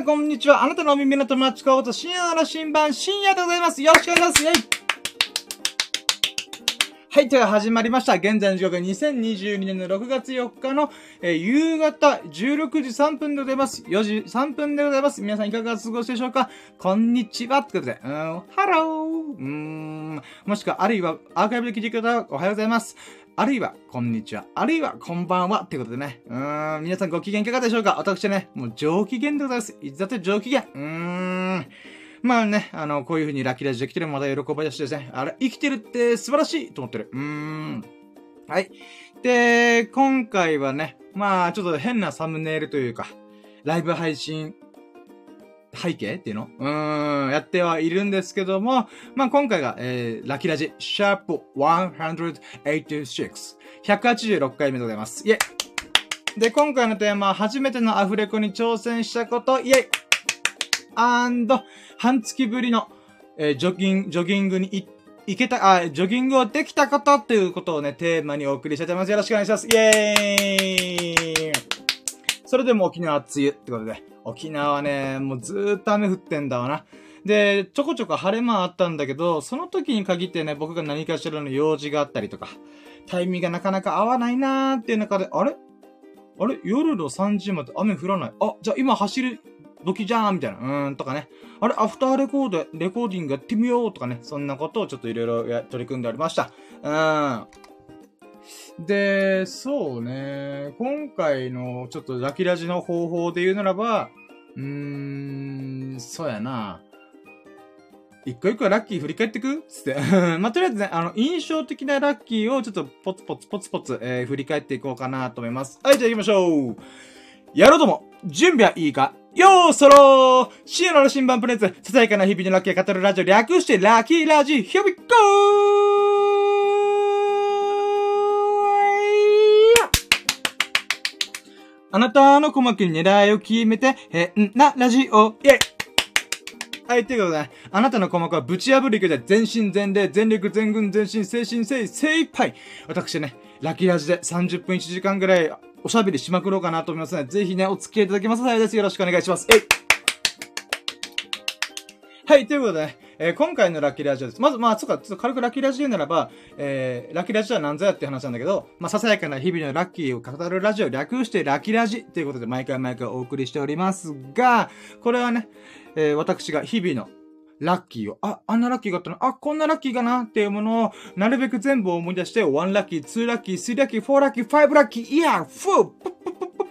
んこんにちは。あなたのお耳の友達こと深夜の新版深夜でございます。よろしくお願いします。イイはい、では始まりました。現在の時刻は2022年の6月4日の、えー夕方16時3分でございます。4時3分でございます。皆さんいかがお過ごしでしょうか？こんにちはってことで、うん、ハローうーん、もしくは、あるいは、アーカイブで聞いてくれた方、おはようございます。あるいは、こんにちは。あるいは、こんばんは。ってことでね。うーん、皆さんご機嫌いかがでしょうか？私ね、もう上機嫌でございます。いつだって上機嫌。うーん。まあね、あの、こういう風にラッキーラジできてるまだ喜ばしいですね。あれ、生きてるって素晴らしいと思ってる。うーん。はい。で、今回はね、まあ、ちょっと変なサムネイルというか、ライブ配信背景っていうの？うーん、やってはいるんですけども、まあ今回が、えー、ラキラジ、シャープ186。186回目でございます。イェイで、今回のテーマは、初めてのアフレコに挑戦したこと、イェイアンド、半月ぶりの、えージョギン、ジョギングに行行けた、あ、ジョギングをできたことっていうことをね、テーマにお送りしたいと思います。よろしくお願いします。イェーイそれでも沖縄は梅雨ってことで、沖縄はね、もうずーっと雨降ってんだわな。で、ちょこちょこ晴れ間あったんだけど、その時に限ってね、僕が何かしらの用事があったりとか、タイミングがなかなか合わないなーっていう中で、あれ？あれ？夜の3時まで雨降らない。あ、じゃあ今走る時じゃーんみたいな。うーん、とかね。あれ？アフターレコード、レコーディングやってみようとかね。そんなことをちょっといろいろ取り組んでおりました。うーん。で、そうね。今回のちょっとラキラジの方法で言うならば、うーん、そうやな。一個一個ラッキー振り返ってく？つって。まあ、とりあえずね、あの、印象的なラッキーをちょっとポツポツポツポツ、えー振り返っていこうかなと思います。はい、じゃあ行きましょう。やろうとも、準備はいいか？よーそろー深夜の新版プレゼンツ、ささやかな日々のラッキーを語るラジオ、略してラッキーラジ、Here we go! あなたの鼓膜に狙いを決めて、変なラジオ、イェイはい、ということでね、あなたの鼓膜はぶち破る勢いで全身全霊、全力全軍全身、精神精、精一杯。私ね、ラッキーラジで30分1時間ぐらいおしゃべりしまくろうかなと思いますので、ぜひね、お付き合いいただけますと幸いです。よろしくお願いします。はい、ということでね、えー今回のラッキーラジオです。まず、まあ、そっか、ちょっと軽くラッキーラジオならば、えー、ラッキーラジオは何ぞやって話なんだけど、まあ、ささやかな日々のラッキーを語るラジオ、略してラッキーラジということで、毎回毎回お送りしておりますが、これはね、えー私が日々のラッキーを、あ、あんなラッキーがあったの？あ、こんなラッキーかなっていうものを、なるべく全部思い出して、1ラッキー、2ラッキー、3ラッキー、4ラッキー、5ラッキー、イヤー、フー、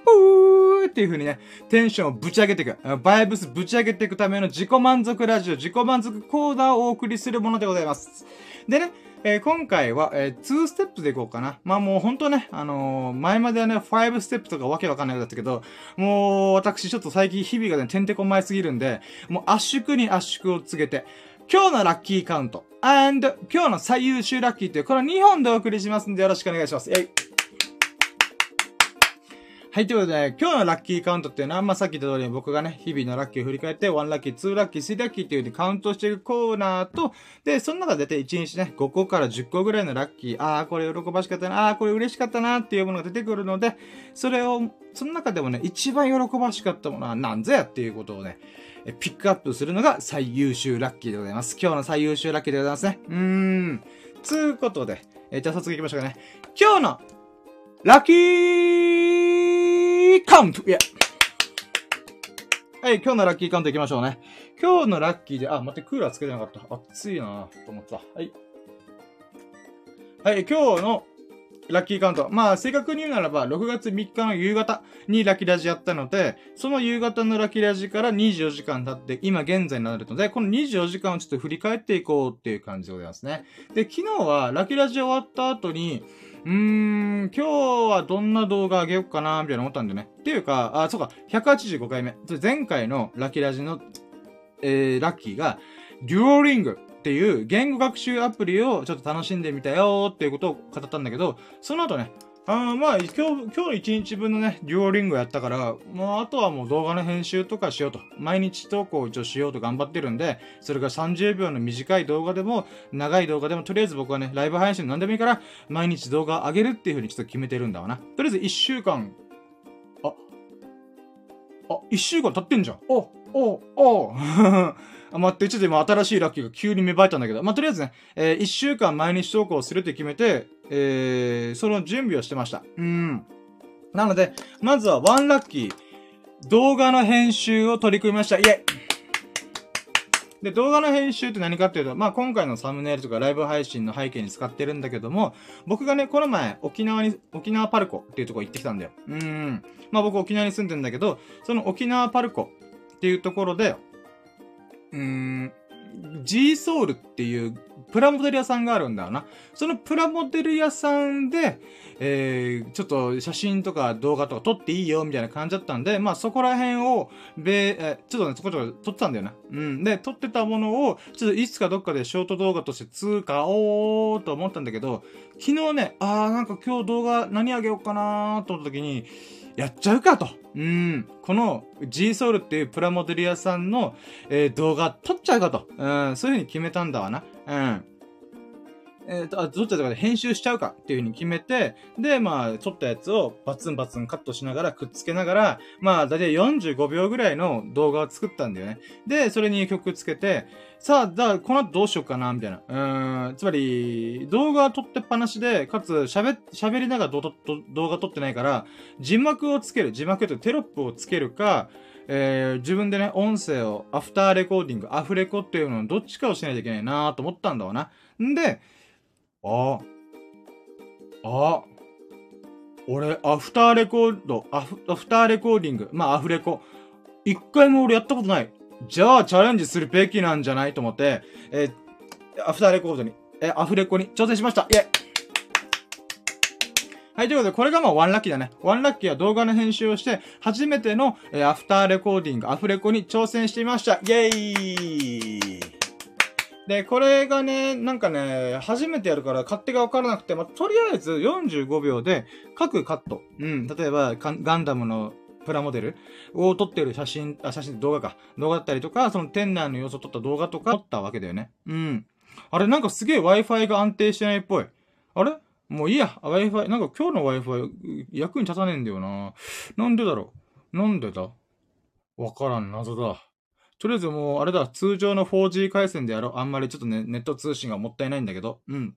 プップップップップーっていう風にね、テンションをぶち上げていく、バイブスぶち上げていくための自己満足ラジオ、自己満足コーナーをお送りするものでございます。でね、えー今回は、えー2ステップでいこうかな。まあもうほんとね、あのー前まではね、5ステップとかわけわかんないだったけど、もう私ちょっと最近日々がね、てんてこまいすぎるんで、もう圧縮に圧縮を告げて、今日のラッキーカウント、and 今日の最優秀ラッキーという、この2本でお送りしますんでよろしくお願いします。えいはい、ということで、今日のラッキーカウントっていうのは、まあ、さっき言った通り僕がね、日々のラッキーを振り返って、1ラッキー、2ラッキー、3ラッキーっていう風にカウントしていくコーナーと、で、その中で大体1日ね、5個から10個ぐらいのラッキー、ああ、これ喜ばしかったな、ああ、これ嬉しかったなっていうものが出てくるので、それを、その中でもね、一番喜ばしかったものは何ぞやっていうことをね、ピックアップするのが最優秀ラッキーでございます。今日の最優秀ラッキーでございますね。うーん。つうことで、えじゃあ早速行きましょうかね。今日のラッキーカウントいや。はい、今日のラッキーカウント行きましょうね。今日のラッキーで、あ、待って、クーラーつけてなかった。暑いなと思った。はい。はい、今日のラッキーカウント。まあ、正確に言うならば、6月3日の夕方にラッキーラジやったので、その夕方のラッキーラジから24時間経って、今現在になるので、この24時間をちょっと振り返っていこうっていう感じでございますね。で、昨日はラッキーラジ終わった後に、うーん、今日はどんな動画あげようかな、みたいな思ったんでね。っていうか、あ、そうか、185回目。前回のラッキーラジの、えー、ラッキーが、デュオリングっていう言語学習アプリをちょっと楽しんでみたよっていうことを語ったんだけど、その後ね、あまあ、今日、今日一日分のね、デュオリングやったから、もうあとはもう動画の編集とかしようと。毎日投稿を一応しようと頑張ってるんで、それが30秒の短い動画でも、長い動画でも、とりあえず僕はね、ライブ配信何でもいいから、毎日動画上げるっていう風にちょっと決めてるんだわな。とりあえず1週間、あ、あ、1週間経ってんじゃん。おお、お、あ、待って、ちょっと今新しいラッキーが急に芽生えたんだけど、まあ、とりあえずね、えー、一週間毎日投稿するって決めて、えー、その準備をしてました。うん。なので、まずはワンラッキー、動画の編集を取り組みました。イェイで、動画の編集って何かっていうと、まあ、今回のサムネイルとかライブ配信の背景に使ってるんだけども、僕がね、この前、沖縄に、沖縄パルコっていうとこ行ってきたんだよ。うん。まあ、僕沖縄に住んでんだけど、その沖縄パルコっていうところで、うーん、G ソウルっていうプラモデル屋さんがあるんだよな。そのプラモデル屋さんで、えー、ちょっと写真とか動画とか撮っていいよ、みたいな感じだったんで、まあそこら辺を、べ、えちょっとね、そこちょこ撮ってたんだよな。うん。で、撮ってたものを、ちょっといつかどっかでショート動画として通過おーと思ったんだけど、昨日ね、あーなんか今日動画何あげようかなーと思った時に、やっちゃうかと。うん。この G ソウルっていうプラモデル屋さんの、えー、動画撮っちゃうかと。うん。そういう風に決めたんだわな。うん。えっ、ー、と、あ、どっちだかで編集しちゃうかっていう風に決めて、で、まあ、撮ったやつをバツンバツンカットしながらくっつけながら、まあ、だいたい45秒ぐらいの動画を作ったんだよね。で、それに曲つけて、さあ、じゃあ、この後どうしようかな、みたいな。うーん、つまり、動画撮ってっぱなしで、かつ、喋、喋りながら動画撮ってないから、字幕をつける、字幕とテロップをつけるか、えー、自分でね、音声を、アフターレコーディング、アフレコっていうのをどっちかをしないといけないなと思ったんだわな。んで、あ、あ、俺、アフターレコード、アフ、アフターレコーディング、まあ、アフレコ。一回も俺やったことない。じゃあ、チャレンジするべきなんじゃないと思って、え、アフターレコードに、え、アフレコに挑戦しました。イェイはい、ということで、これがまあワンラッキーだね。ワンラッキーは動画の編集をして、初めての、え、アフターレコーディング、アフレコに挑戦してみました。イェイで、これがね、なんかね、初めてやるから勝手がわからなくて、まあ、とりあえず45秒で各カット。うん。例えば、ガンダムのプラモデルを撮ってる写真、あ、写真、動画か。動画だったりとか、その店内の様子を撮った動画とか撮ったわけだよね。うん。あれ、なんかすげえ Wi-Fi が安定してないっぽい。あれ？もういいや。Wi-Fi、なんか今日の Wi-Fi 役に立たねえんだよな。なんでだろう？なんでだ？わからん、謎だ。とりあえずもう、あれだ、通常の 4G 回線でやろう。あんまりちょっとね、ネット通信がもったいないんだけど。うん。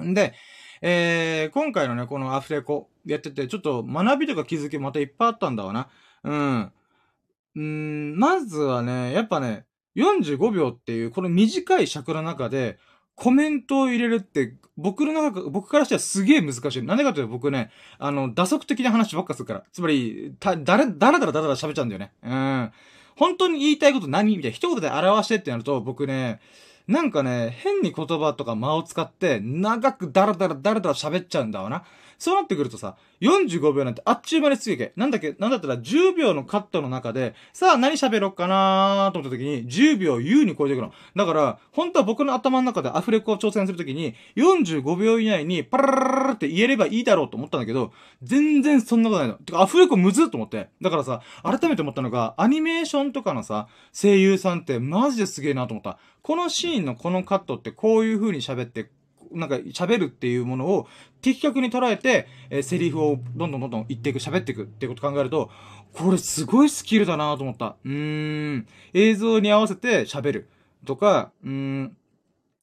んで、えー、今回のね、このアフレコやってて、ちょっと学びとか気づきまたいっぱいあったんだわな。うん。うん、まずはね、やっぱね、45秒っていう、この短い尺の中で、コメントを入れるって、僕の中、僕からしてはすげえ難しい。なんでかというと僕ね、あの、打足的な話ばっかするから。つまり、た、だ、だらだらだらだら喋っちゃうんだよね。うん。本当に言いたいこと何みたいな一言で表してってなると、僕ね、なんかね、変に言葉とか間を使って、長くダラダラダラダラ喋っちゃうんだわな。そうなってくるとさ、45秒なんてあっちゅう間につけけ。なんだっけ、なんだったら10秒のカットの中で、さあ何喋ろうかなーと思った時に、10秒優に超えていくの。だから、本当は僕の頭の中でアフレコを挑戦するときに、45秒以内にパララララって言えればいいだろうと思ったんだけど、全然そんなことないの。てか、アフレコむずっと思って。だからさ、改めて思ったのが、アニメーションとかのさ、声優さんってマジですげえなと思った。このシーンのこのカットってこういう風に喋って、なんか喋るっていうものを的確に捉えて、えー、セリフをどんどんどんどん言っていく、喋っていくっていうこと考えると、これすごいスキルだなと思った。うーん。映像に合わせて喋る。とか、うーん。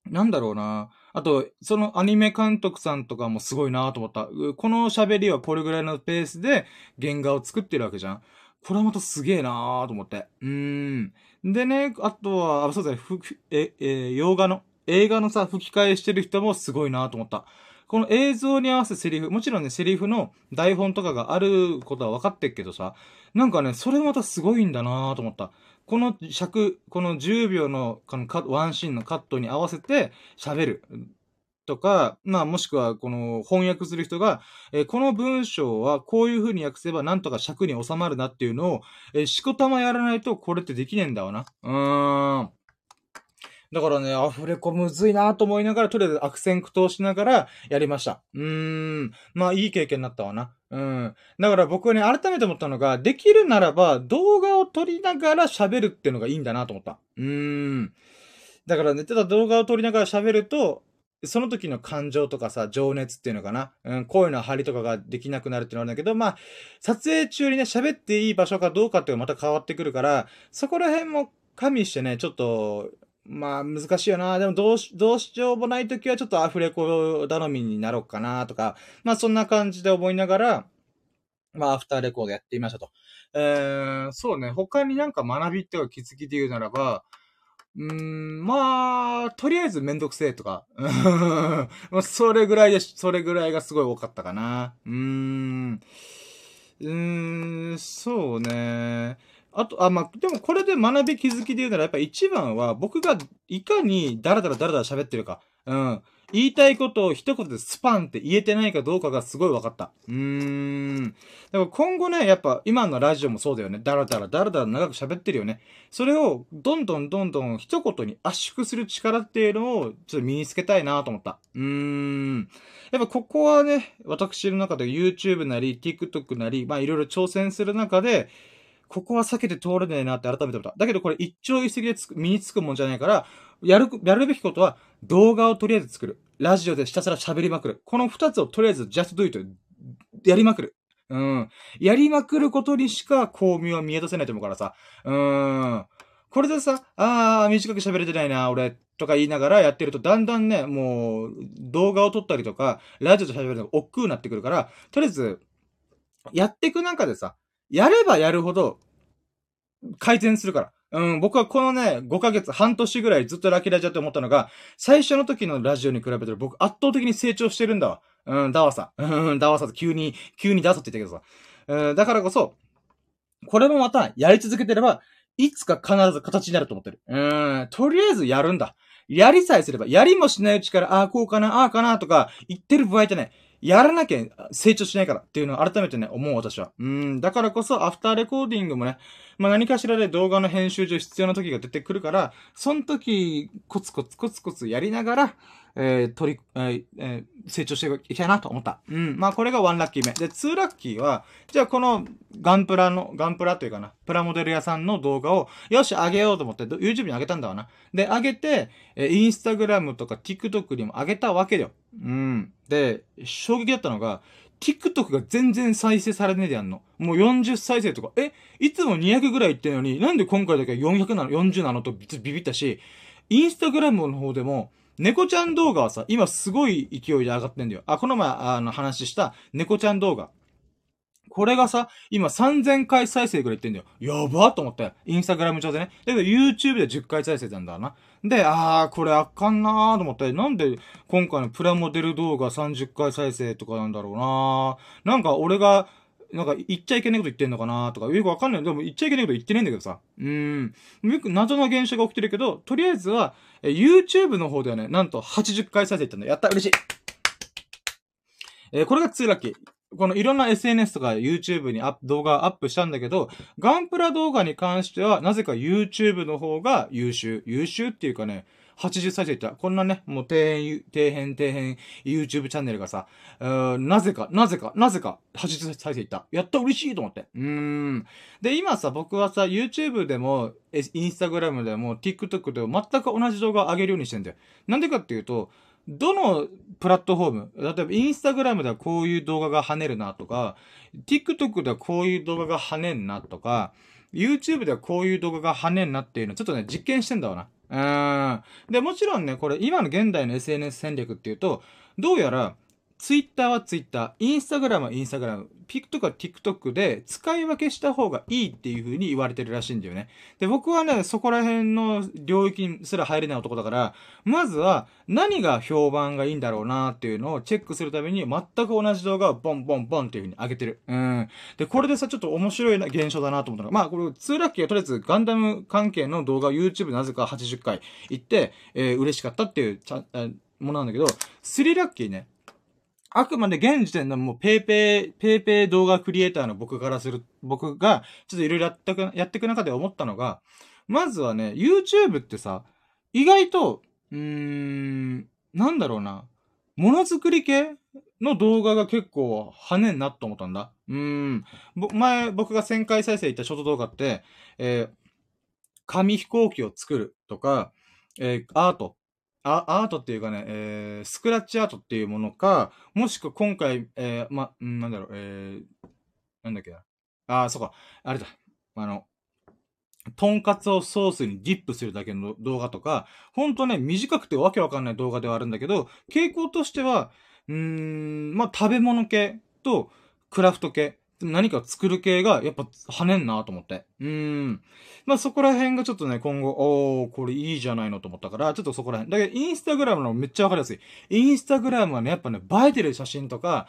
なんだろうな。あと、そのアニメ監督さんとかもすごいなと思った。この喋りはこれぐらいのペースで原画を作ってるわけじゃん。これはまたすげえなと思って。うーん。でね、あとは、あ、そうですね、ふ、え、え、洋画の、映画のさ、吹き替えしてる人もすごいなと思った。この映像に合わせセリフ、もちろんね、セリフの台本とかがあることは分かってっけどさ、なんかね、それまたすごいんだなと思った。この尺、この10秒のこのカワンシーンのカットに合わせて喋る。とか、まあもしくはこの翻訳する人が、えー、この文章はこういう風に訳せばなんとか尺に収まるなっていうのを、えー、しこたまやらないとこれってできねえんだわな。うーん。だからね、アフレコむずいなと思いながら、とりあえず悪戦苦闘しながらやりました。うーん。まあ、いい経験になったわな。うん。だから僕はね、改めて思ったのが、できるならば動画を撮りながら喋るっていうのがいいんだなと思った。うーん。だからね、ただ動画を撮りながら喋ると、その時の感情とかさ、情熱っていうのかな。うん、声の張りとかができなくなるっていうのはあるんだけど、まあ、撮影中にね、喋っていい場所かどうかっていうのがまた変わってくるから、そこら辺も加味してね、ちょっと、まあ、難しいよな。でも、どうし、どうしようもない時はちょっとアフレコ頼みになろうかな、とか、まあ、そんな感じで思いながら、まあ、アフターレコードやってみましたと。えー、そうね、他になんか学びっていうか気づきで言うならば、うん、まあ、とりあえずめんどくせえとか。それぐらいで、それぐらいがすごい多かったかな。うーん。うーん、そうね。あと、あ、まあ、でもこれで学び気づきで言うなら、やっぱ一番は僕がいかにダラダラダラダラ喋ってるか。うん。言いたいことを一言でスパンって言えてないかどうかがすごい分かった。うーん。だから今後ね、やっぱ今のラジオもそうだよね。だらだらだらだら長く喋ってるよね。それをどんどんどんどん一言に圧縮する力っていうのをちょっと身につけたいなと思った。うーん。やっぱここはね、私の中で YouTube なり TikTok なり、まあいろいろ挑戦する中で、ここは避けて通れねえなって改めて思った。だけどこれ一朝一夕で身につくもんじゃないから、やる、やるべきことは動画をとりあえず作る。ラジオでひたすら喋りまくる。この二つをとりあえず just do it やりまくる。うん。やりまくることにしか巧妙は見え出せないと思うからさ。うん。これでさ、あー、短く喋れてないな、俺、とか言いながらやってると、だんだんね、もう、動画を撮ったりとか、ラジオで喋るのが億劫になってくるから、とりあえず、やっていく中でさ、やればやるほど、改善するから。うん、僕はこのね、5ヶ月、半年ぐらいずっとラキラジオって思ったのが、最初の時のラジオに比べたら僕圧倒的に成長してるんだわ。うん、ダワサ。うん、ダワサと急に、急にダサって言ったけどさ。うん、だからこそ、これもまたやり続けてれば、いつか必ず形になると思ってる。うん、とりあえずやるんだ。やりさえすれば、やりもしないうちから、ああ、こうかな、ああかな、とか、言ってる場合じゃない。やらなきゃ成長しないからっていうのを改めてね、思う私は。うん、だからこそ、アフターレコーディングもね、まあ何かしらで動画の編集上必要な時が出てくるから、その時、コツコツコツコツやりながら、えー、取り、えーえー、成長していきたいなと思った。うん。まあこれが1ラッキー目。で、2ラッキーは、じゃあこのガンプラの、ガンプラというかな、プラモデル屋さんの動画を、よし、上げようと思って、YouTube に上げたんだわな。で、上げて、えー、インスタグラムとか TikTok にも上げたわけだよ。うん。で、衝撃だったのが、TikTok が全然再生されねえでやんの。もう40再生とか、え、いつも200ぐらい言ってんのに、なんで今回だけ400なの、40なのとビビったし、インスタグラムの方でも、猫ちゃん動画はさ、今すごい勢いで上がってんだよ。あ、この前、あの話した猫ちゃん動画。これがさ、今3000回再生ぐらいいってんだよ。やばと思って。インスタグラム上でね。だけど YouTube で10回再生なんだな。で、あー、これあかんなーと思って。なんで今回のプラモデル動画30回再生とかなんだろうなー。なんか俺がなんか言っちゃいけないこと言ってんのかなとか、よくわかんない。でも言っちゃいけないこと言ってないんだけどさ。うん。よく謎の現象が起きてるけど、とりあえずは、え YouTube の方ではね、なんと80回再生ったんだ。やった嬉しいえー、これが2ラッキー。このいろんな SNS とか YouTube にアップ動画アップしたんだけど、ガンプラ動画に関しては、なぜか YouTube の方が優秀。優秀っていうかね、80再生いった。こんなね、もう底辺、底辺、底辺、YouTube チャンネルがさ、なぜか、なぜか、なぜか、80再生いった。やった嬉しいと思って。うん。で、今さ、僕はさ、YouTube でも、Instagram でも、TikTok でも全く同じ動画を上げるようにしてんだよ。なんでかっていうと、どのプラットフォーム、例えばインスタグラムではこういう動画が跳ねるなとか、TikTok ではこういう動画が跳ねんなとか、YouTube ではこういう動画が跳ねんなっていうのちょっとね、実験してんだわな。うん。で、もちろんね、これ今の現代の SNS 戦略っていうと、どうやら、ツイッターはツイッター、インスタグラムはインスタグラム、ピクとか TikTok で使い分けした方がいいっていう風に言われてるらしいんだよね。で、僕はね、そこら辺の領域にすら入れない男だから、まずは何が評判がいいんだろうなっていうのをチェックするために全く同じ動画をボンボンボンっていう風に上げてる。うん。で、これでさ、ちょっと面白いな現象だなと思ったのが、まあ、これ、 two ラッキーはとりあえずガンダム関係の動画を YouTube なぜか80回行って、えー、嬉しかったっていうちゃ、ものなんだけど、 three ラッキーね。あくまで現時点のもうペイペイ、ペイペイ動画クリエイターの僕からする、僕が、ちょっといろいろやってく、やってく中で思ったのが、まずはね、YouTube ってさ、意外と、うーん、なんだろうな、ものづくり系の動画が結構跳ねんなと思ったんだ。うーん。前、僕が1000回再生いったショート動画って、えー、紙飛行機を作るとか、えー、アート、アートっていうかね、えー、スクラッチアートっていうものか、もしくは今回、えー、ま、なんだろう、えー、なんだっけな。あー、そうか、あれだ。あの、とんかつをソースにディップするだけの動画とか、ほんとね、短くてわけわかんない動画ではあるんだけど、傾向としては、うーん、まあ、食べ物系とクラフト系、何か作る系がやっぱ跳ねんなと思って。うーん。まあ、そこら辺がちょっとね、今後、おー、これいいじゃないのと思ったから、ちょっとそこら辺。だけど、インスタグラムのめっちゃわかりやすい。インスタグラムはね、やっぱね、映えてる写真とか、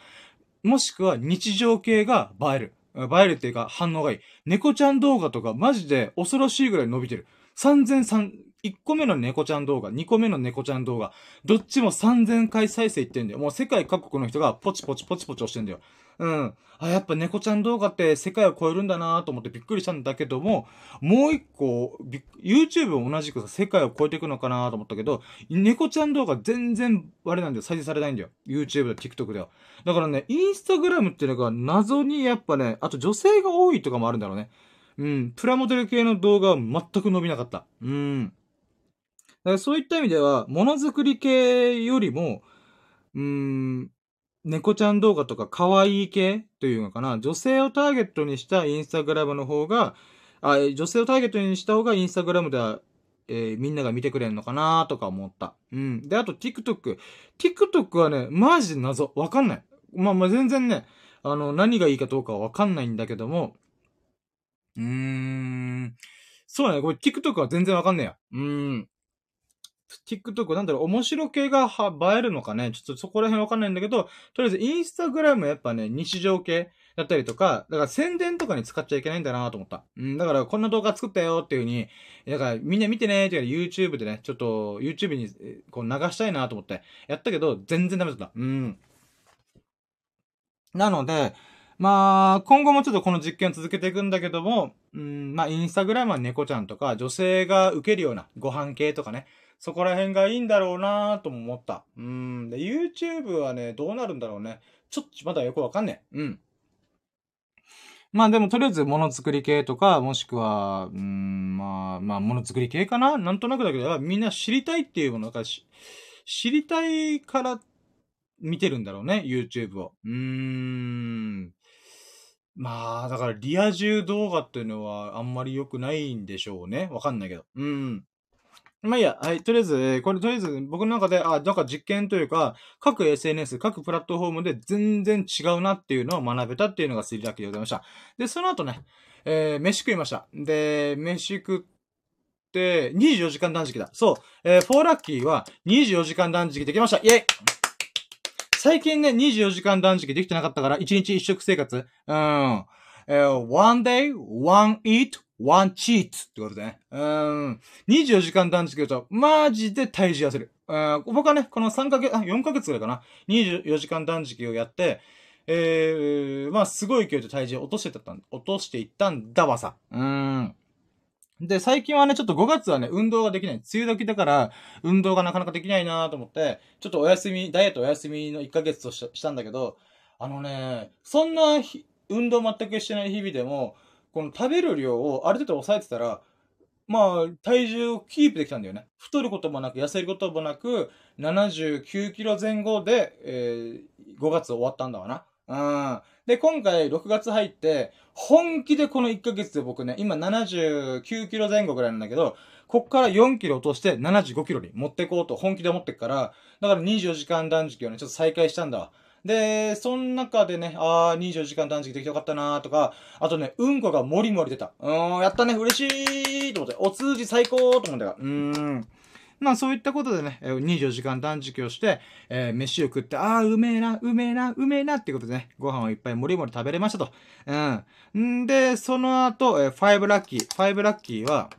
もしくは日常系が映える。映えるっていうか反応がいい。猫ちゃん動画とかマジで恐ろしいぐらい伸びてる。3003、1個目の猫ちゃん動画、2個目の猫ちゃん動画、どっちも3000回再生いってんだよ。もう世界各国の人がポチポチポチポチ押してんだよ。うん。あ、やっぱ猫ちゃん動画って世界を超えるんだなと思ってびっくりしたんだけども、もう一個、YouTube も同じく、世界を超えていくのかなと思ったけど、猫ちゃん動画全然、あれなんだよ、再生されないんだよ。YouTube と TikTok では。だからね、Instagram っていうのが謎にやっぱね、あと女性が多いとかもあるんだろうね。うん。プラモデル系の動画は全く伸びなかった。うん。だからそういった意味では、ものづくり系よりも、うーん、猫ちゃん動画とか可愛い系というのかな、女性をターゲットにしたインスタグラムの方が、あ女性をターゲットにした方がインスタグラムでは、えー、みんなが見てくれるのかなとか思った。うん。で、あと TikTok。TikTok はね、マジ謎。わかんない。まあまあ全然ね、あの、何がいいかどうかはわかんないんだけども、うーん。そうだね。これ TikTok は全然わかんねえや。うーん。TikTok なんだろう、面白系が映えるのかね？ちょっとそこら辺わかんないんだけど、とりあえずインスタグラムやっぱね、日常系だったりとか、だから宣伝とかに使っちゃいけないんだなと思った。うん、だからこんな動画作ったよっていう風に、だからみんな見てねーっていう YouTube でね、ちょっと YouTube にこう流したいなと思ってやったけど、全然ダメだった。うん。なので、まあ、今後もちょっとこの実験を続けていくんだけども、うん、まあ、インスタグラムは猫ちゃんとか、女性が受けるようなご飯系とかね、そこら辺がいいんだろうなとも思った。うん。で、YouTube はね、どうなるんだろうね。ちょっとまだよくわかんねえ。うん。まあでもとりあえずものづくり系とか、もしくは、うん、まあ、まあものづくり系かななんとなくだけど、みんな知りたいっていうものが知りたいから見てるんだろうね、YouTube を。うーん。まあ、だからリア充動画っていうのはあんまり良くないんでしょうね。わかんないけど。うん。まあいいや、はい、とりあえず、え、これとりあえず僕の中で、あ、なんか実験というか、各 SNS、各プラットフォームで全然違うなっていうのを学べたっていうのがスリラッキーでございました。で、その後ね、えー、飯食いました。で、飯食って、24時間断食だ。そう、えー、フォーラッキーは24時間断食できました。イェイ最近ね、24時間断食できてなかったから、1日1食生活。うん。えー、one day, one eat, one cheat ってことでね。うん。24時間断食をと、マジで体重痩せる。うん、僕はね、この3ヶ月、あ、4ヶ月ぐらいかな。24時間断食をやって、えー、まあ、すごい勢いで体重落としてた、落としていったんだわさ。うん。で、最近はね、ちょっと5月はね、運動ができない。梅雨時だから、運動がなかなかできないなと思って、ちょっとお休み、ダイエットお休みの1ヶ月としたんだけど、あのね、そんな運動全くしてない日々でも、この食べる量をある程度抑えてたら、まあ、体重をキープできたんだよね。太ることもなく、痩せることもなく、79キロ前後で、えー、5月終わったんだわな。うん。で、今回6月入って、本気でこの1ヶ月で僕ね、今79キロ前後ぐらいなんだけど、こっから4キロ落として75キロに持ってこうと本気で思ってっから、だから24時間断食をね、ちょっと再開したんだわ。で、その中でね、あー、24時間断食できてよかったなーとか、あとね、うんこがもりもり出た。うーん、やったね、嬉しいと思って、お通じ最高と思った、うーん。まあそういったことでね、24時間断食をして、えー、飯を食って、ああ、うめえな、うめえな、うめえなっていうことでね、ご飯をいっぱいもりもり食べれましたと。うん。んで、その後、えー、5ラッキー。5ラッキーは、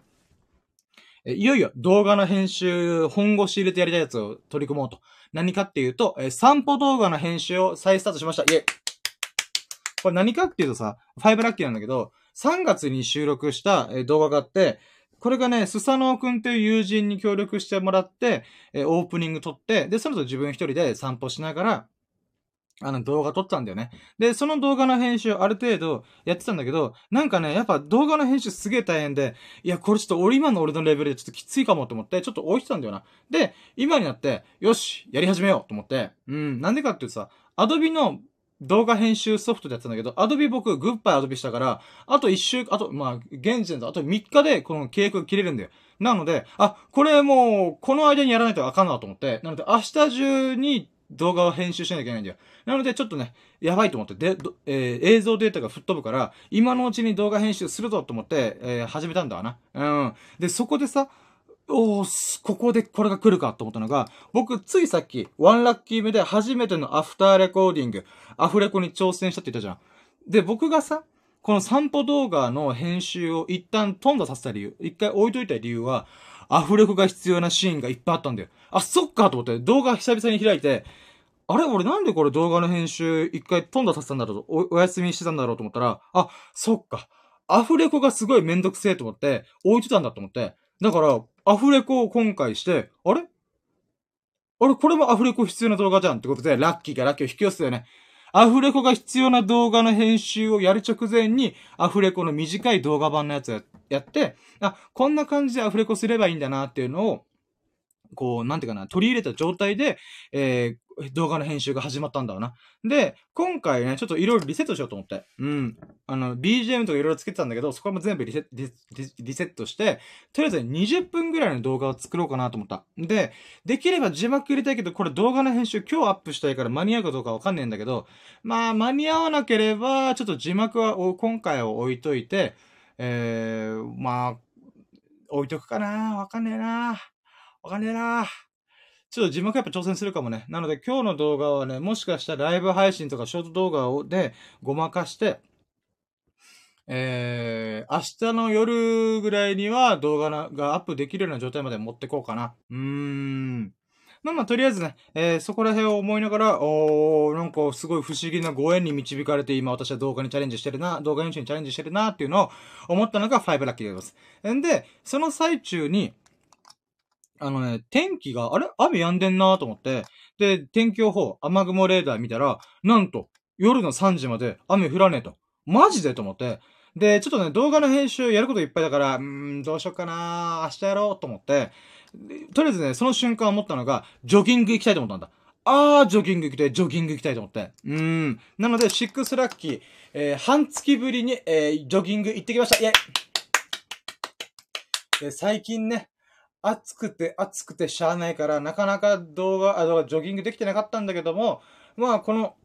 えいよいよ動画の編集、本腰入れてやりたいやつを取り組もうと。何かっていうと、えー、散歩動画の編集を再スタートしました。イェイこれ何かっていうとさ、ファイブラッキーなんだけど、3月に収録した、動画があって、これがね、スサノオくんという友人に協力してもらって、え、オープニング撮って、で、その後自分一人で散歩しながら、あの動画撮ったんだよね。で、その動画の編集ある程度やってたんだけど、なんかね、やっぱ動画の編集すげえ大変で、いや、これちょっと俺今の俺のレベルでちょっときついかもと思って、ちょっと置いてたんだよな。で、今になって、よし、やり始めようと思って、うん、なんでかっていうとさ、アドビの動画編集ソフトでやってたんだけど、アドビ僕、グッバイアドビしたから、あと1週、あと、まあ、現時点であと3日でこの契約切れるんだよ。なので、あ、これもう、この間にやらないとあかんなと思って、なので明日中に動画を編集しなきゃいけないんだよ。なので、ちょっとね、やばいと思って、で、えー、映像データが吹っ飛ぶから、今のうちに動画編集するぞと思って、えー、始めたんだわな。うん。で、そこでさ、おー、ここでこれが来るかと思ったのが、僕、ついさっき、ワンラッキー目で初めてのアフターレコーディング、アフレコに挑戦したって言ったじゃん。で、僕がさ、この散歩動画の編集を一旦飛んださせた理由、一回置いといた理由は、アフレコが必要なシーンがいっぱいあったんだよ。あ、そっかと思って動画久々に開いて、あれ俺なんでこれ動画の編集一回飛んださせたんだろうお、お休みしてたんだろうと思ったら、あ、そっか。アフレコがすごいめんどくせえと思って、置いてたんだと思って。だから、アフレコを今回して、あれ？あれこれもアフレコ必要な動画じゃんってことで、ラッキーがラッキーを引き寄せたよね。アフレコが必要な動画の編集をやる直前に、アフレコの短い動画版のやつややって、あ、こんな感じでアフレコすればいいんだなっていうのを、こう、なんていうかな、取り入れた状態で、えー、動画の編集が始まったんだわな。で、今回ね、ちょっといろいろリセットしようと思って。うん。あの、BGM とかいろいろつけてたんだけど、そこも全部リセットして、とりあえず20分ぐらいの動画を作ろうかなと思った。で、できれば字幕入れたいけど、これ動画の編集今日アップしたいから間に合うかどうかわかんないんだけど、まあ、間に合わなければ、ちょっと字幕は今回は置いといて、えー、まあ、置いとくかなわかんねえなわかんねえなちょっと字幕やっぱ挑戦するかもね。なので今日の動画はね、もしかしたらライブ配信とかショート動画をでごまかして、えー、明日の夜ぐらいには動画がアップできるような状態まで持ってこうかな。うーん。まあまあ、とりあえずね、えー、そこら辺を思いながら、おー、なんかすごい不思議なご縁に導かれて今私は動画にチャレンジしてるな、動画編集にチャレンジしてるなっていうのを思ったのが5ラッキーでございます。んで、その最中に、あのね、天気が、あれ？雨止んでんなと思って、で、天気予報、雨雲レーダー見たら、なんと、夜の3時まで雨降らねえと。マジでと思って。で、ちょっとね、動画の編集やることいっぱいだから、うー、どうしよっかな明日やろうと思って、とりあえずね、その瞬間思ったのが、ジョギング行きたいと思ったんだ。あー、ジョギング行きたい、ジョギング行きたいと思って。うーん。なので、シックスラッキー、えー、半月ぶりに、えー、ジョギング行ってきました。イェイで最近ね、暑くて暑くてしゃあないから、なかなか動画、あ、動画、ジョギングできてなかったんだけども、まあ、この、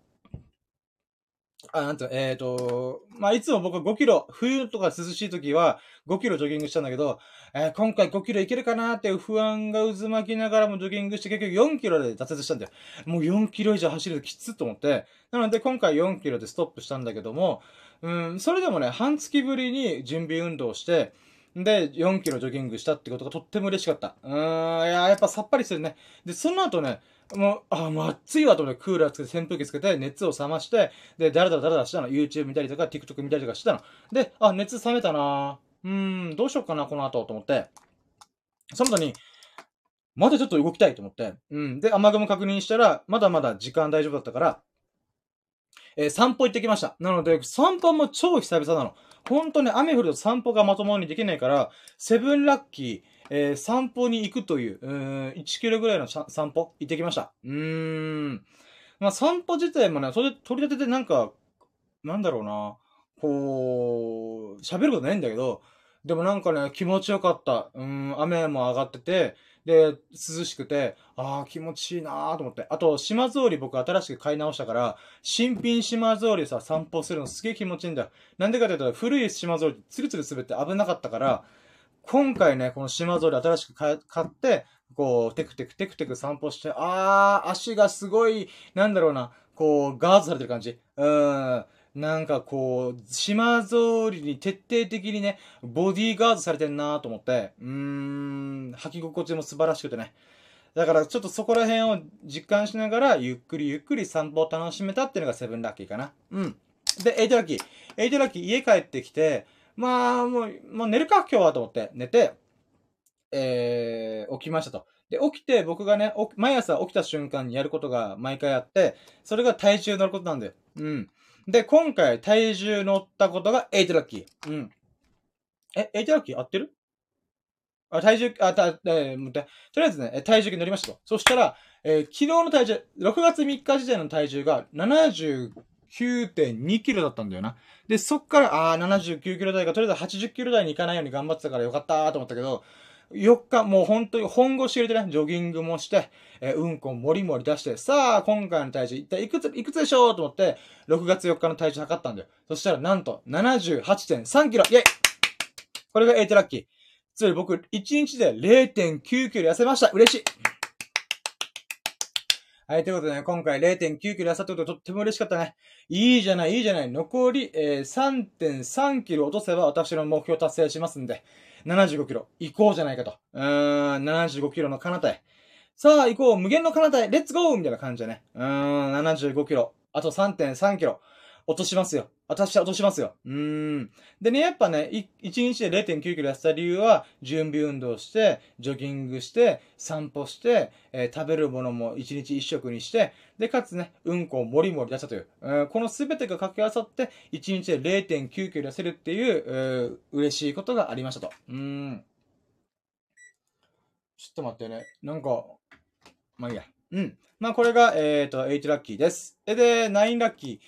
あ、なんと、えっ、ー、と、まあ、いつも僕は5キロ、冬とか涼しい時は5キロジョギングしたんだけど、えー、今回5キロいけるかなっていう不安が渦巻きながらもジョギングして結局4キロで挫折したんだよ。もう4キロ以上走るときつっと思って。なので今回4キロでストップしたんだけども、うん、それでもね、半月ぶりに準備運動して、で、4キロジョギングしたってことがとっても嬉しかった。うーん、いや、やっぱさっぱりするね。で、その後ね、もう、あ、もう暑いわと思ってクーラーつけて扇風機つけて熱を冷まして、で、だらだらだらだらしたの。YouTube 見たりとか TikTok 見たりとかしてたの。で、あ、熱冷めたなうん、どうしようかな、この後と思って。その後に、まだちょっと動きたいと思って。うん。で、雨雲確認したら、まだまだ時間大丈夫だったから、えー、散歩行ってきました。なので、散歩も超久々なの。本当に雨降ると散歩がまともにできないから、セブンラッキー、えー、散歩に行くという、うん、1キロぐらいの散歩行ってきました。うーん。まあ散歩自体もね、それ取り立ててなんか、なんだろうな、こう、喋ることないんだけど、でもなんかね、気持ちよかった。うん、雨も上がってて、で、涼しくて、ああ、気持ちいいなーと思って。あと、島草履僕新しく買い直したから、新品島草履さ、散歩するのすげえ気持ちいいんだよ。なんでかというと、古い島草履、ツルツル滑って危なかったから、今回ね、この島草履新しく買って、こう、テクテクテクテク散歩して、あー、足がすごい、なんだろうな、こう、ガードされてる感じ。うん。なんかこう、島ぞりに徹底的にね、ボディーガードされてんなと思って、うーん、履き心地も素晴らしくてね。だからちょっとそこら辺を実感しながら、ゆっくりゆっくり散歩を楽しめたっていうのが seven ラッキーかな。うん。で、 eight ラッキー。 eight ラッキー家帰ってきて、まあ、もう、もう寝るか今日はと思って寝て、えー、起きましたと。で、起きて僕がね、毎朝起きた瞬間にやることが毎回あって、それが体重乗ることなんだよ。うん。で、今回体重乗ったことが8ラッキー。うん。え、8ラッキー合ってる？あ、体重、あ、た、えー、とりあえずね、体重計乗りましたと。そしたら、えー昨日の体重、6月3日時点の体重が9.2キロだったんだよな。で、そっから、あー、79キロ台がとりあえず80キロ台に行かないように頑張ってたからよかったーと思ったけど、4日、もう本当に本腰入れてね、ジョギングもして、えーうんこもりもり出して、さあ、今回の体重一体いくつ、いくつでしょうと思って、6月4日の体重測ったんだよ。そしたら、なんと、78.3キロイェイこれが8ラッキー。つまり僕、1日で0.9キロ痩せました嬉しいはい、ということでね、今回0.9キロ痩せたってこととっても嬉しかったね。いいじゃない、いいじゃない。残り、えー、3.3キロ落とせば私の目標達成しますんで、75キロ行こうじゃないかと。うーん、75キロの彼方へ。さあ行こう、無限の彼方へ、レッツゴーみたいな感じだね。うーん、75キロ。あと3.3キロ。落としますよ。私は落としますよ。うん。でね、やっぱね、い1日で0.9キロ痩せた理由は、準備運動して、ジョギングして、散歩して、えー食べるものも1日1食にして、で、かつね、うんこをもりもり出したという。えーこのすべてが掛け合わさって、1日で0.9キロ痩せるっていう、えー嬉しいことがありましたと。うん。ちょっと待ってね。なんか、まあいいや。うん。まあこれが、えっ、と、8ラッキーです。えで、9ラッキー。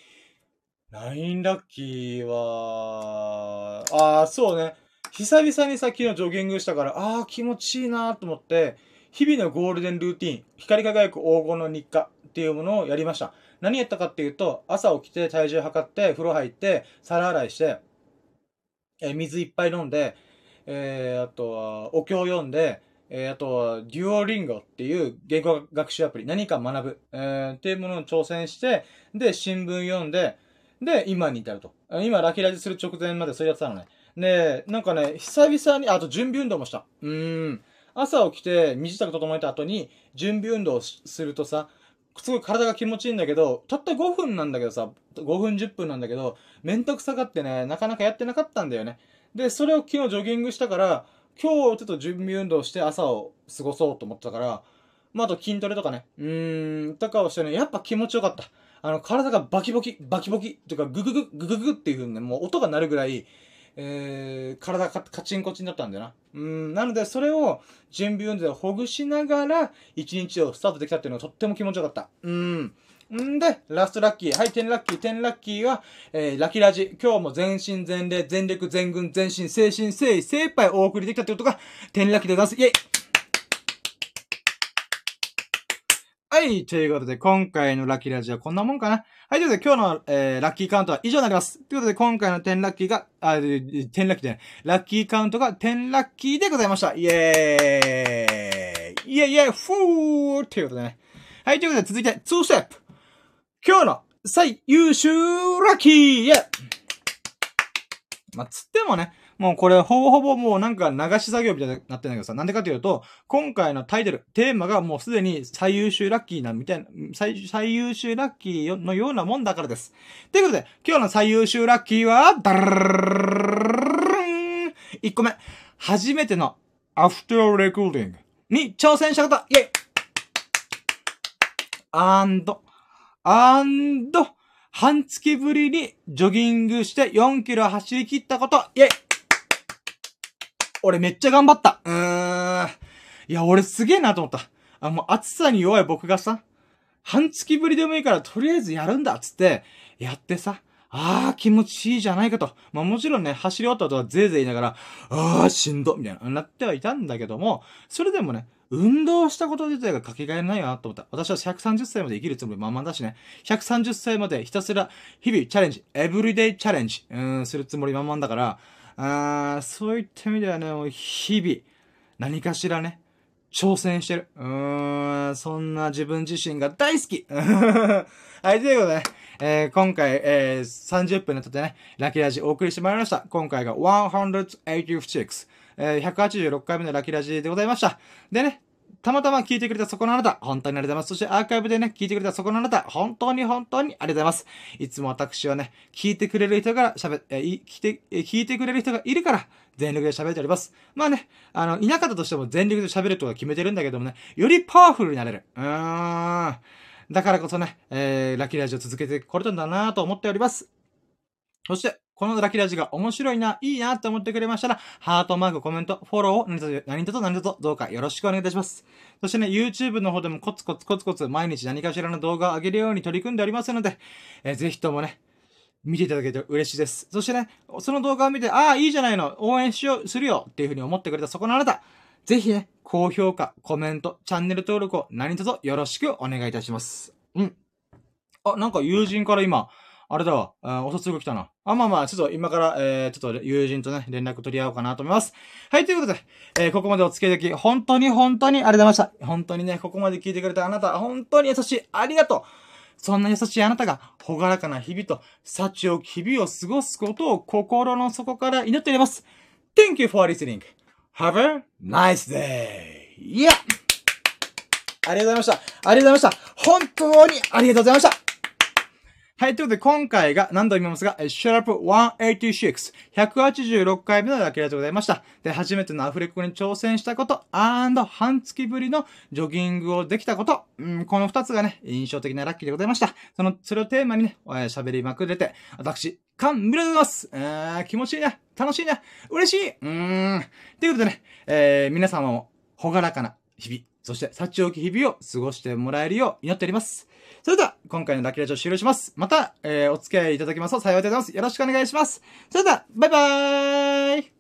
9ラッキーは、ああ、そうね。久々にさ、昨日ジョギングしたから、ああ、気持ちいいなと思って、日々のゴールデンルーティン、光り輝く黄金の日課っていうものをやりました。何やったかっていうと、朝起きて体重測って、風呂入って、皿洗いして、え水いっぱい飲んで、えー、あとは、お経を読んで、えー、あとは、デュオリンゴっていう言語学習アプリ、何か学ぶ、えー、っていうものに挑戦して、で、新聞読んで、で、今に至ると。今、ラキラジする直前までそれやってたのね。で、なんかね、久々に、あと準備運動もした。うーん。朝起きて、身支度整えた後に、準備運動するとさ、すごい体が気持ちいいんだけど、たった5分なんだけどさ、5分10分なんだけど、めんどくさがってね、なかなかやってなかったんだよね。で、それを昨日ジョギングしたから、今日ちょっと準備運動して朝を過ごそうと思ったから、まあ、あと筋トレとかね、うーん、とかをしてね、やっぱ気持ちよかった。あの、体がバキバキ、バキバキ、というか、グググ、グググっていう風にね、もう音が鳴るぐらい、えー、体がカチンコチンだったんだよな。うん、なので、それを準備運動でほぐしながら、一日をスタートできたっていうのがとっても気持ちよかった。うん。んで、ラストラッキー。はい、10ラッキー、10ラッキーは、えー、ラキラジ。今日も全身全霊、全力、全軍、全身、精神、誠意、精一杯お送りできたってことが、10ラッキーでございます。イェイはい。ということで、今回のラッキーラジオはこんなもんかな。はい。ということで、今日の、えー、ラッキーカウントは以上になります。ということで、今回の10ラッキーが、あ、10ラッキーじゃない。ラッキーカウントが10ラッキーでございました。イエーイイエイイエイフーということでね。はい。ということで、続いて、2ステップ。今日の最優秀ラッキーイエイまあ、つってもね、もうこれほぼほぼもうなんか流し作業みたいになってんだけどさ、なんでかというと、今回のタイトル、テーマがもうすでに最優秀ラッキーなみたいな、最最優秀ラッキーのようなもんだからです。ということで、今日の最優秀ラッキーは、ダルルルルルル1個目。初めてのアフターレコーディングに挑戦した方イェイアンド、アンド、半月ぶりにジョギングして4キロ走り切ったこと、イェイ俺めっちゃ頑張った。うーん。いや、俺すげえなと思った。あ、もう暑さに弱い僕がさ、半月ぶりでもいいからとりあえずやるんだっつって、やってさ、あー気持ちいいじゃないかと。まあもちろんね、走り終わった後はぜいぜい言いながら、あーしんどみたいな、なってはいたんだけども、それでもね、運動したこと自体がかけがえないなと思った。私は130歳まで生きるつもりまんまだしね。130歳までひたすら日々チャレンジ、エブリデイチャレンジ、うーん、するつもりまんまんだから、ああそういった意味ではね、もう日々、何かしらね、挑戦してる。うーん、そんな自分自身が大好き はい、ということでね、えー今回、えー30分にとってね、ラッキーラジお送りしてまいりました。今回が186、えー186回目のラッキーラジでございました。でね、たまたま聞いてくれたそこのあなた、本当にありがとうございます。そしてアーカイブでね、聞いてくれたそこのあなた、本当に本当にありがとうございます。いつも私はね、聞いてくれる人が喋っ、え聞いて、聞いてくれる人がいるから、全力で喋っております。まあね、あの、いなかったとしても全力で喋るとは決めてるんだけどもね、よりパワフルになれる。うーん。だからこそね、えー、ラッキーラジオ続けてこれたんだなと思っております。そして、このドラキラジが面白いな、いいなって思ってくれましたら、ハートマーク、コメント、フォローを何と何と何とどうかよろしくお願いいたします。そしてね、YouTube の方でもコツコツコツコツ毎日何かしらの動画を上げるように取り組んでおりますので、えー、ぜひともね、見ていただけて嬉しいです。そしてね、その動画を見て、ああ、いいじゃないの、応援しよう、するよっていうふうに思ってくれたそこのあなた、ぜひね、高評価、コメント、チャンネル登録を何卒よろしくお願いいたします。うん。あ、なんか友人から今、あれだわ、あお卒が来たな。あ、まあまあ、ちょっと今から、えー、ちょっと友人とね、連絡取り合おうかなと思います。はい、ということで、えー、ここまでお付き合いでき、本当に本当にありがとうございました。本当にね、ここまで聞いてくれたあなた、本当に優しい。ありがとう。そんな優しいあなたが、ほがらかな日々と、幸を日々を過ごすことを心の底から祈っております。Thank you for listening. Have a nice day. Yeah! ありがとうございました。ありがとうございました。本当にありがとうございました。はい、ということで今回が何度も言いますが、シャープ186、186回目のラッキーラでございました。で、初めてのアフレコに挑戦したこと、アンド半月ぶりのジョギングをできたこと、うん、この二つがね、印象的なラッキーでございました。その、それをテーマにね、喋りまくれて、私、感無量でございます。え、気持ちいいな、楽しいな、嬉しい、うーん。ということでね、えー、皆様も、ほがらかな日々、そして、幸置き日々を過ごしてもらえるよう祈っております。それでは、今回のラッキーラジオ終了します。また、えー、お付き合いいただきますと幸いでございます。よろしくお願いします。それでは、バイバーイ